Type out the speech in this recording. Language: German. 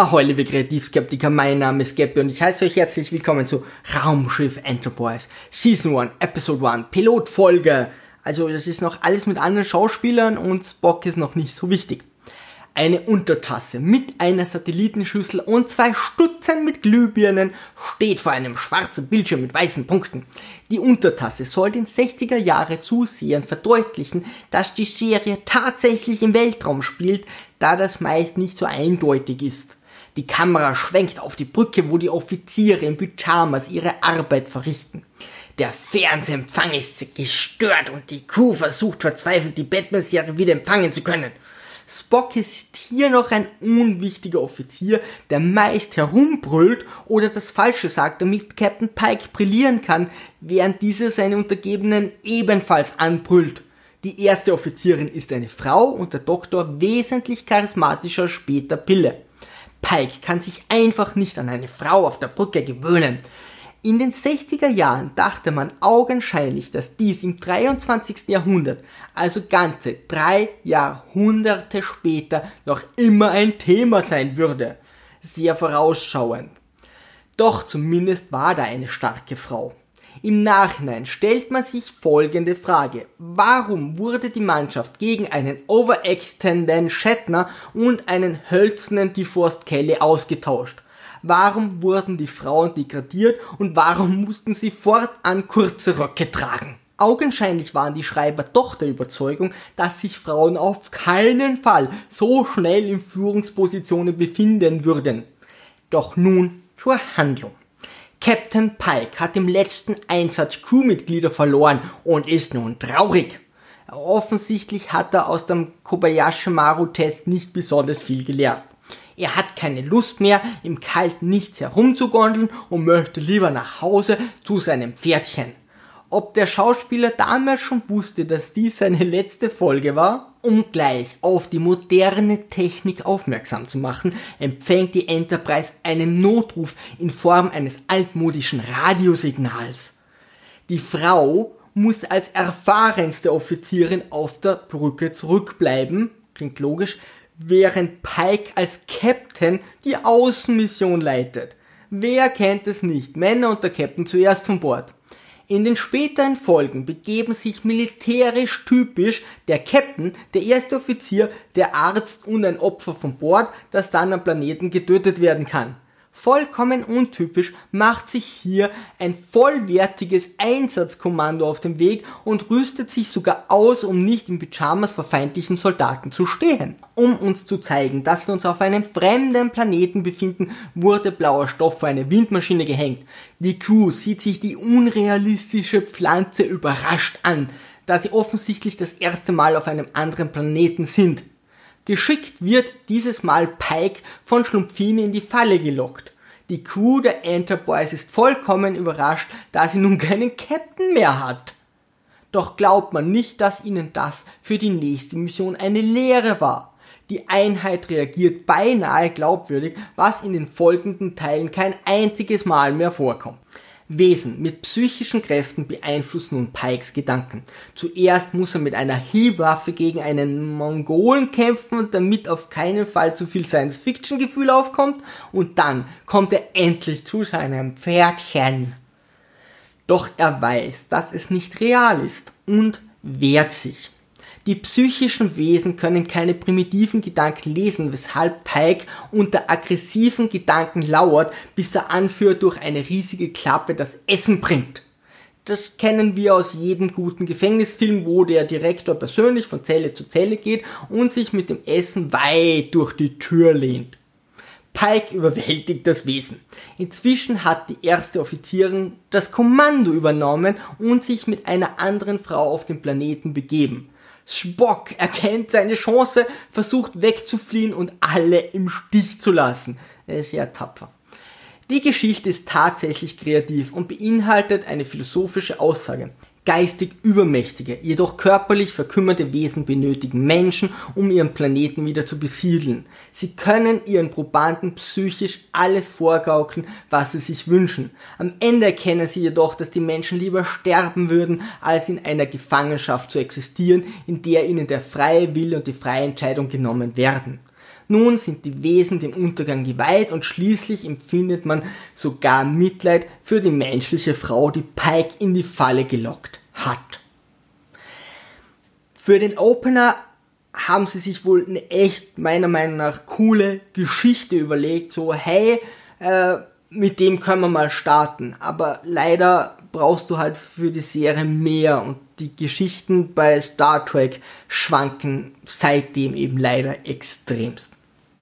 Ahoi, liebe Kreativskeptiker, mein Name ist Gabby und ich heiße euch herzlich willkommen zu Raumschiff Enterprise Season 1, Episode 1, Pilotfolge. Also das ist noch alles mit anderen Schauspielern und Spock ist noch nicht so wichtig. Eine Untertasse mit einer Satellitenschüssel und zwei Stutzen mit Glühbirnen steht vor einem schwarzen Bildschirm mit weißen Punkten. Die Untertasse soll den 60er Jahre Zusehern verdeutlichen, dass die Serie tatsächlich im Weltraum spielt, da das meist nicht so eindeutig ist. Die Kamera schwenkt auf die Brücke, wo die Offiziere in Pyjamas ihre Arbeit verrichten. Der Fernsehempfang ist gestört und die Crew versucht verzweifelt, die Batman-Serie wieder empfangen zu können. Spock ist hier noch ein unwichtiger Offizier, der meist herumbrüllt oder das Falsche sagt, damit Captain Pike brillieren kann, während dieser seine Untergebenen ebenfalls anbrüllt. Die erste Offizierin ist eine Frau und der Doktor wesentlich charismatischer später Pille. Pike kann sich einfach nicht an eine Frau auf der Brücke gewöhnen. In den 60er Jahren dachte man augenscheinlich, dass dies im 23. Jahrhundert, also ganze drei Jahrhunderte später, noch immer ein Thema sein würde. Sehr vorausschauend. Doch zumindest war da eine starke Frau. Im Nachhinein stellt man sich folgende Frage. Warum wurde die Mannschaft gegen einen overactenden Shatner und einen hölzernen DeForest Kelly ausgetauscht? Warum wurden die Frauen degradiert und warum mussten sie fortan kurze Röcke tragen? Augenscheinlich waren die Schreiber doch der Überzeugung, dass sich Frauen auf keinen Fall so schnell in Führungspositionen befinden würden. Doch nun zur Handlung. Captain Pike hat im letzten Einsatz Crewmitglieder verloren und ist nun traurig. Offensichtlich hat er aus dem Kobayashi Maru Test nicht besonders viel gelernt. Er hat keine Lust mehr, im Kalten nichts herumzugondeln und möchte lieber nach Hause zu seinem Pferdchen. Ob der Schauspieler damals schon wusste, dass dies seine letzte Folge war? Um gleich auf die moderne Technik aufmerksam zu machen, empfängt die Enterprise einen Notruf in Form eines altmodischen Radiosignals. Die Frau muss als erfahrenste Offizierin auf der Brücke zurückbleiben, klingt logisch, während Pike als Captain die Außenmission leitet. Wer kennt es nicht? Männer und der Captain zuerst von Bord. In den späteren Folgen begeben sich militärisch typisch der Captain, der erste Offizier, der Arzt und ein Opfer von Bord, das dann am Planeten getötet werden kann. Vollkommen untypisch macht sich hier ein vollwertiges Einsatzkommando auf den Weg und rüstet sich sogar aus, um nicht in Pyjamas vor feindlichen Soldaten zu stehen. Um uns zu zeigen, dass wir uns auf einem fremden Planeten befinden, wurde blauer Stoff vor eine Windmaschine gehängt. Die Crew sieht sich die unrealistische Pflanze überrascht an, da sie offensichtlich das erste Mal auf einem anderen Planeten sind. Geschickt wird dieses Mal Pike von Schlumpfine in die Falle gelockt. Die Crew der Enterprise ist vollkommen überrascht, da sie nun keinen Captain mehr hat. Doch glaubt man nicht, dass ihnen das für die nächste Mission eine Lehre war. Die Einheit reagiert beinahe glaubwürdig, was in den folgenden Teilen kein einziges Mal mehr vorkommt. Wesen mit psychischen Kräften beeinflussen nun Pikes Gedanken. Zuerst muss er mit einer Hiebwaffe gegen einen Mongolen kämpfen, damit auf keinen Fall zu viel Science-Fiction-Gefühl aufkommt, und dann kommt er endlich zu seinem Pferdchen. Doch er weiß, dass es nicht real ist und wehrt sich. Die psychischen Wesen können keine primitiven Gedanken lesen, weshalb Pike unter aggressiven Gedanken lauert, bis der Anführer durch eine riesige Klappe das Essen bringt. Das kennen wir aus jedem guten Gefängnisfilm, wo der Direktor persönlich von Zelle zu Zelle geht und sich mit dem Essen weit durch die Tür lehnt. Pike überwältigt das Wesen. Inzwischen hat die erste Offizierin das Kommando übernommen und sich mit einer anderen Frau auf den Planeten begeben. Spock erkennt seine Chance, versucht wegzufliehen und alle im Stich zu lassen. Er ist ja tapfer. Die Geschichte ist tatsächlich kreativ und beinhaltet eine philosophische Aussage geistig übermächtige, jedoch körperlich verkümmerte Wesen benötigen Menschen, um ihren Planeten wieder zu besiedeln. Sie können ihren Probanden psychisch alles vorgaukeln, was sie sich wünschen. Am Ende erkennen sie jedoch, dass die Menschen lieber sterben würden, als in einer Gefangenschaft zu existieren, in der ihnen der freie Wille und die freie Entscheidung genommen werden. Nun sind die Wesen dem Untergang geweiht und schließlich empfindet man sogar Mitleid für die menschliche Frau, die Pike in die Falle gelockt hat. Für den Opener haben sie sich wohl eine echt, meiner Meinung nach, coole Geschichte überlegt. So, hey, äh, mit dem können wir mal starten. Aber leider brauchst du halt für die Serie mehr und die Geschichten bei Star Trek schwanken seitdem eben leider extremst.